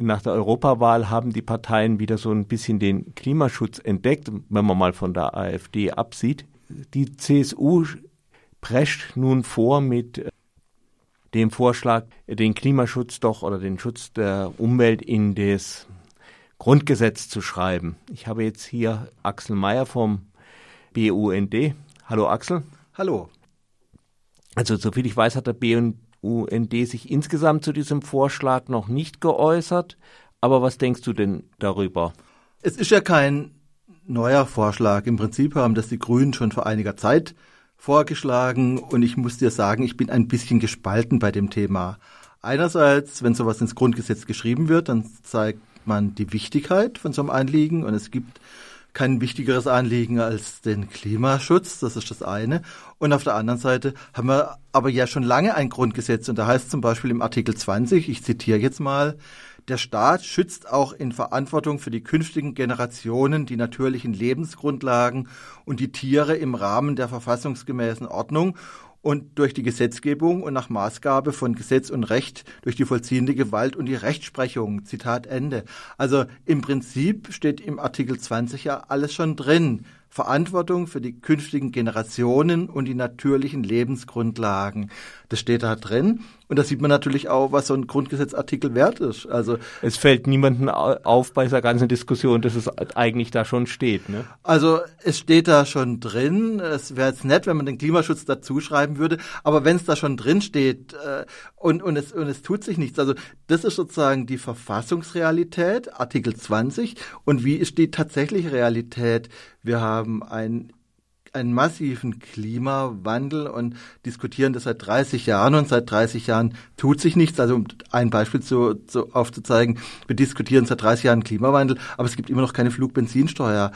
nach der Europawahl haben die Parteien wieder so ein bisschen den Klimaschutz entdeckt, wenn man mal von der AfD absieht. Die CSU prescht nun vor mit äh, dem Vorschlag, den Klimaschutz doch oder den Schutz der Umwelt in das Grundgesetz zu schreiben. Ich habe jetzt hier Axel Mayer vom BUND. Hallo Axel. Hallo. Also soviel ich weiß, hat der BUND sich insgesamt zu diesem Vorschlag noch nicht geäußert. Aber was denkst du denn darüber? Es ist ja kein neuer Vorschlag. Im Prinzip haben das die Grünen schon vor einiger Zeit vorgeschlagen und ich muss dir sagen, ich bin ein bisschen gespalten bei dem Thema. Einerseits, wenn sowas ins Grundgesetz geschrieben wird, dann zeigt man die Wichtigkeit von so einem Anliegen und es gibt kein wichtigeres Anliegen als den Klimaschutz, das ist das eine. Und auf der anderen Seite haben wir aber ja schon lange ein Grundgesetz und da heißt zum Beispiel im Artikel 20, ich zitiere jetzt mal, der Staat schützt auch in Verantwortung für die künftigen Generationen die natürlichen Lebensgrundlagen und die Tiere im Rahmen der verfassungsgemäßen Ordnung und durch die Gesetzgebung und nach Maßgabe von Gesetz und Recht durch die vollziehende Gewalt und die Rechtsprechung. Zitat Ende. Also im Prinzip steht im Artikel 20 ja alles schon drin. Verantwortung für die künftigen Generationen und die natürlichen Lebensgrundlagen. Das steht da drin. Und da sieht man natürlich auch, was so ein Grundgesetzartikel wert ist. Also es fällt niemandem auf bei dieser ganzen Diskussion, dass es eigentlich da schon steht. Ne? Also es steht da schon drin. Es wäre jetzt nett, wenn man den Klimaschutz dazu schreiben würde. Aber wenn es da schon drin steht äh, und, und, es, und es tut sich nichts, also das ist sozusagen die Verfassungsrealität, Artikel 20. Und wie ist die tatsächliche Realität? Wir haben ein einen massiven Klimawandel und diskutieren das seit 30 Jahren und seit 30 Jahren tut sich nichts. Also um ein Beispiel zu, zu aufzuzeigen, wir diskutieren seit 30 Jahren Klimawandel, aber es gibt immer noch keine Flugbenzinsteuer.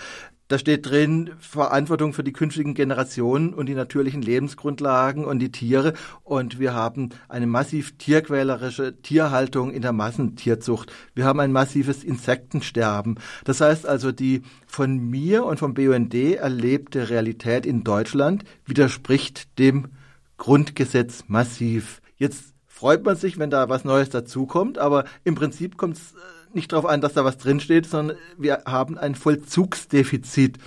Da steht drin Verantwortung für die künftigen Generationen und die natürlichen Lebensgrundlagen und die Tiere. Und wir haben eine massiv tierquälerische Tierhaltung in der Massentierzucht. Wir haben ein massives Insektensterben. Das heißt also, die von mir und vom BUND erlebte Realität in Deutschland widerspricht dem Grundgesetz massiv. Jetzt freut man sich, wenn da was Neues dazukommt, aber im Prinzip kommt es äh, nicht darauf an, dass da was drinsteht, sondern wir haben ein Vollzugsdefizit.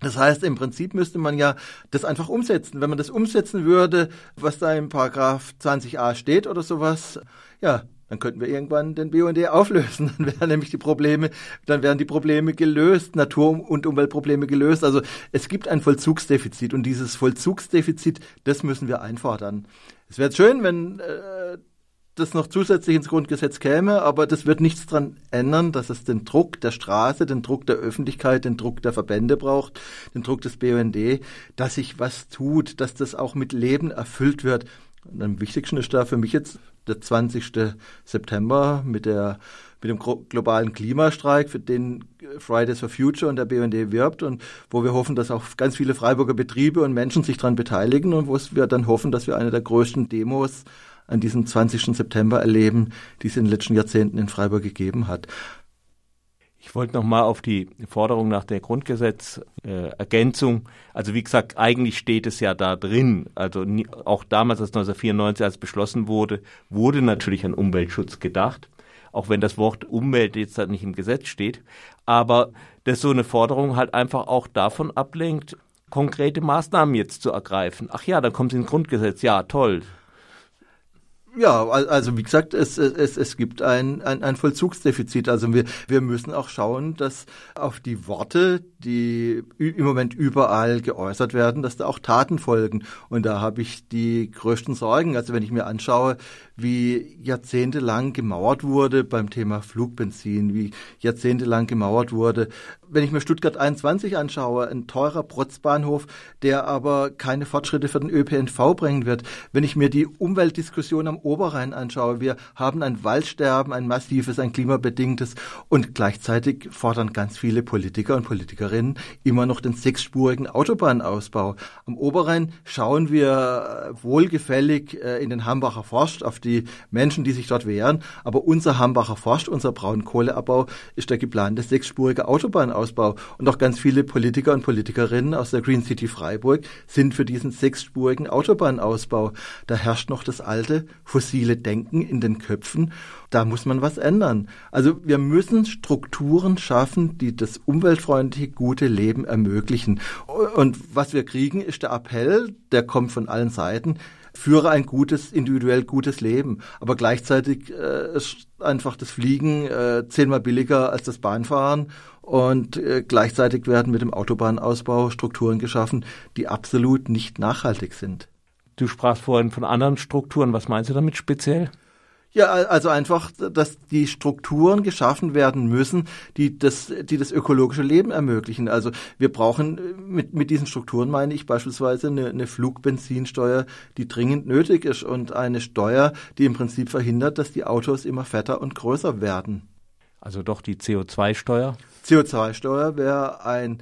Das heißt, im Prinzip müsste man ja das einfach umsetzen. Wenn man das umsetzen würde, was da im Paragraph 20a steht oder sowas, ja, dann könnten wir irgendwann den BUND auflösen. Dann wären nämlich die Probleme, dann wären die Probleme gelöst, Natur- und Umweltprobleme gelöst. Also es gibt ein Vollzugsdefizit und dieses Vollzugsdefizit, das müssen wir einfordern. Es wäre schön, wenn äh, das noch zusätzlich ins Grundgesetz käme, aber das wird nichts daran ändern, dass es den Druck der Straße, den Druck der Öffentlichkeit, den Druck der Verbände braucht, den Druck des BUND, dass sich was tut, dass das auch mit Leben erfüllt wird. Und am wichtigsten ist da für mich jetzt der 20. September mit der mit dem globalen Klimastreik, für den Fridays for Future und der BUND wirbt und wo wir hoffen, dass auch ganz viele Freiburger Betriebe und Menschen sich daran beteiligen und wo wir dann hoffen, dass wir eine der größten Demos an diesem 20. September erleben, die es in den letzten Jahrzehnten in Freiburg gegeben hat. Ich wollte noch mal auf die Forderung nach der Grundgesetzergänzung. Äh, also wie gesagt, eigentlich steht es ja da drin. Also nie, auch damals, als 1994 als beschlossen wurde, wurde natürlich an Umweltschutz gedacht. Auch wenn das Wort Umwelt jetzt halt nicht im Gesetz steht. Aber dass so eine Forderung halt einfach auch davon ablenkt, konkrete Maßnahmen jetzt zu ergreifen. Ach ja, dann kommt es ins Grundgesetz. Ja, toll. Ja, also wie gesagt, es, es, es gibt ein, ein, ein Vollzugsdefizit. Also wir, wir müssen auch schauen, dass auf die Worte, die im Moment überall geäußert werden, dass da auch Taten folgen. Und da habe ich die größten Sorgen. Also wenn ich mir anschaue, wie jahrzehntelang gemauert wurde beim Thema Flugbenzin, wie jahrzehntelang gemauert wurde. Wenn ich mir Stuttgart 21 anschaue, ein teurer Protzbahnhof, der aber keine Fortschritte für den ÖPNV bringen wird. Wenn ich mir die Umweltdiskussion am Oberrhein anschaue, wir haben ein Waldsterben, ein massives, ein klimabedingtes und gleichzeitig fordern ganz viele Politiker und Politikerinnen immer noch den sechsspurigen Autobahnausbau. Am Oberrhein schauen wir wohlgefällig äh, in den Hambacher Forst auf die die Menschen, die sich dort wehren. Aber unser Hambacher Forst, unser Braunkohleabbau ist der geplante sechsspurige Autobahnausbau. Und auch ganz viele Politiker und Politikerinnen aus der Green City Freiburg sind für diesen sechsspurigen Autobahnausbau. Da herrscht noch das alte fossile Denken in den Köpfen. Da muss man was ändern. Also wir müssen Strukturen schaffen, die das umweltfreundliche, gute Leben ermöglichen. Und was wir kriegen, ist der Appell, der kommt von allen Seiten, führe ein gutes, individuell gutes Leben. Aber gleichzeitig äh, ist einfach das Fliegen äh, zehnmal billiger als das Bahnfahren und äh, gleichzeitig werden mit dem Autobahnausbau Strukturen geschaffen, die absolut nicht nachhaltig sind. Du sprachst vorhin von anderen Strukturen. Was meinst du damit speziell? Ja, also einfach, dass die Strukturen geschaffen werden müssen, die das, die das ökologische Leben ermöglichen. Also wir brauchen mit, mit diesen Strukturen meine ich beispielsweise eine, eine Flugbenzinsteuer, die dringend nötig ist und eine Steuer, die im Prinzip verhindert, dass die Autos immer fetter und größer werden. Also doch die CO2-Steuer? CO2-Steuer wäre ein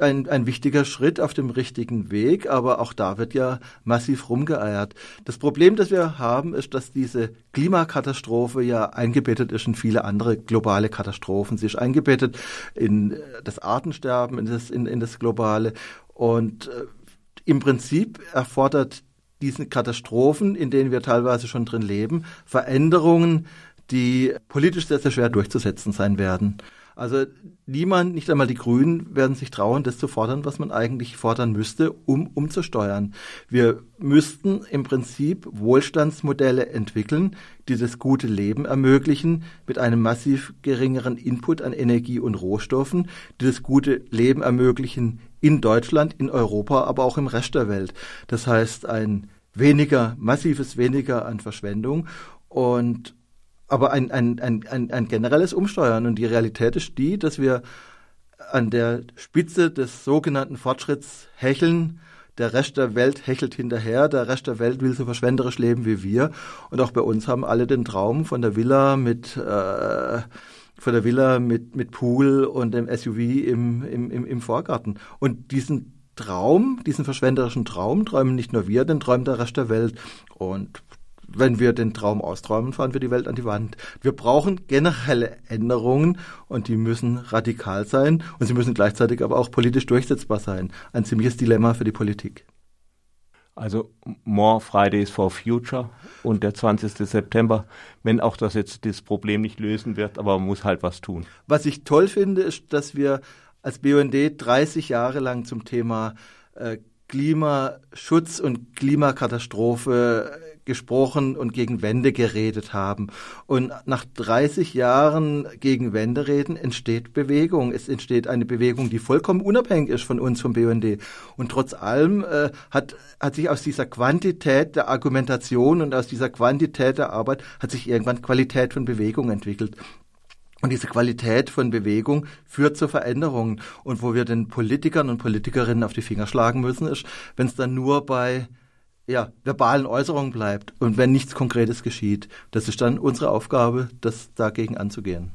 ein, ein wichtiger Schritt auf dem richtigen Weg, aber auch da wird ja massiv rumgeeiert. Das Problem, das wir haben, ist, dass diese Klimakatastrophe ja eingebettet ist in viele andere globale Katastrophen. Sie ist eingebettet in das Artensterben, in das, in, in das Globale. Und äh, im Prinzip erfordert diesen Katastrophen, in denen wir teilweise schon drin leben, Veränderungen, die politisch sehr, sehr schwer durchzusetzen sein werden. Also niemand, nicht einmal die Grünen, werden sich trauen, das zu fordern, was man eigentlich fordern müsste, um umzusteuern. Wir müssten im Prinzip Wohlstandsmodelle entwickeln, die das gute Leben ermöglichen, mit einem massiv geringeren Input an Energie und Rohstoffen, die das gute Leben ermöglichen in Deutschland, in Europa, aber auch im Rest der Welt. Das heißt, ein weniger, massives weniger an Verschwendung und aber ein, ein, ein, ein, ein generelles Umsteuern. Und die Realität ist die, dass wir an der Spitze des sogenannten Fortschritts hecheln. Der Rest der Welt hechelt hinterher, der Rest der Welt will so verschwenderisch leben wie wir. Und auch bei uns haben alle den Traum von der Villa mit äh, von der Villa mit, mit Pool und dem SUV im, im, im, im Vorgarten. Und diesen Traum, diesen verschwenderischen Traum träumen nicht nur wir, den träumt der Rest der Welt. Und wenn wir den Traum austräumen, fahren wir die Welt an die Wand. Wir brauchen generelle Änderungen und die müssen radikal sein und sie müssen gleichzeitig aber auch politisch durchsetzbar sein. Ein ziemliches Dilemma für die Politik. Also More Fridays for Future und der 20. September, wenn auch das jetzt das Problem nicht lösen wird, aber man muss halt was tun. Was ich toll finde, ist, dass wir als BUND 30 Jahre lang zum Thema äh, Klimaschutz und Klimakatastrophe gesprochen und gegen Wände geredet haben. Und nach 30 Jahren gegen Wände reden entsteht Bewegung. Es entsteht eine Bewegung, die vollkommen unabhängig ist von uns, vom BUND. Und trotz allem äh, hat, hat sich aus dieser Quantität der Argumentation und aus dieser Quantität der Arbeit hat sich irgendwann Qualität von Bewegung entwickelt. Und diese Qualität von Bewegung führt zu Veränderungen. Und wo wir den Politikern und Politikerinnen auf die Finger schlagen müssen, ist, wenn es dann nur bei ja, verbalen Äußerungen bleibt und wenn nichts Konkretes geschieht. Das ist dann unsere Aufgabe, das dagegen anzugehen.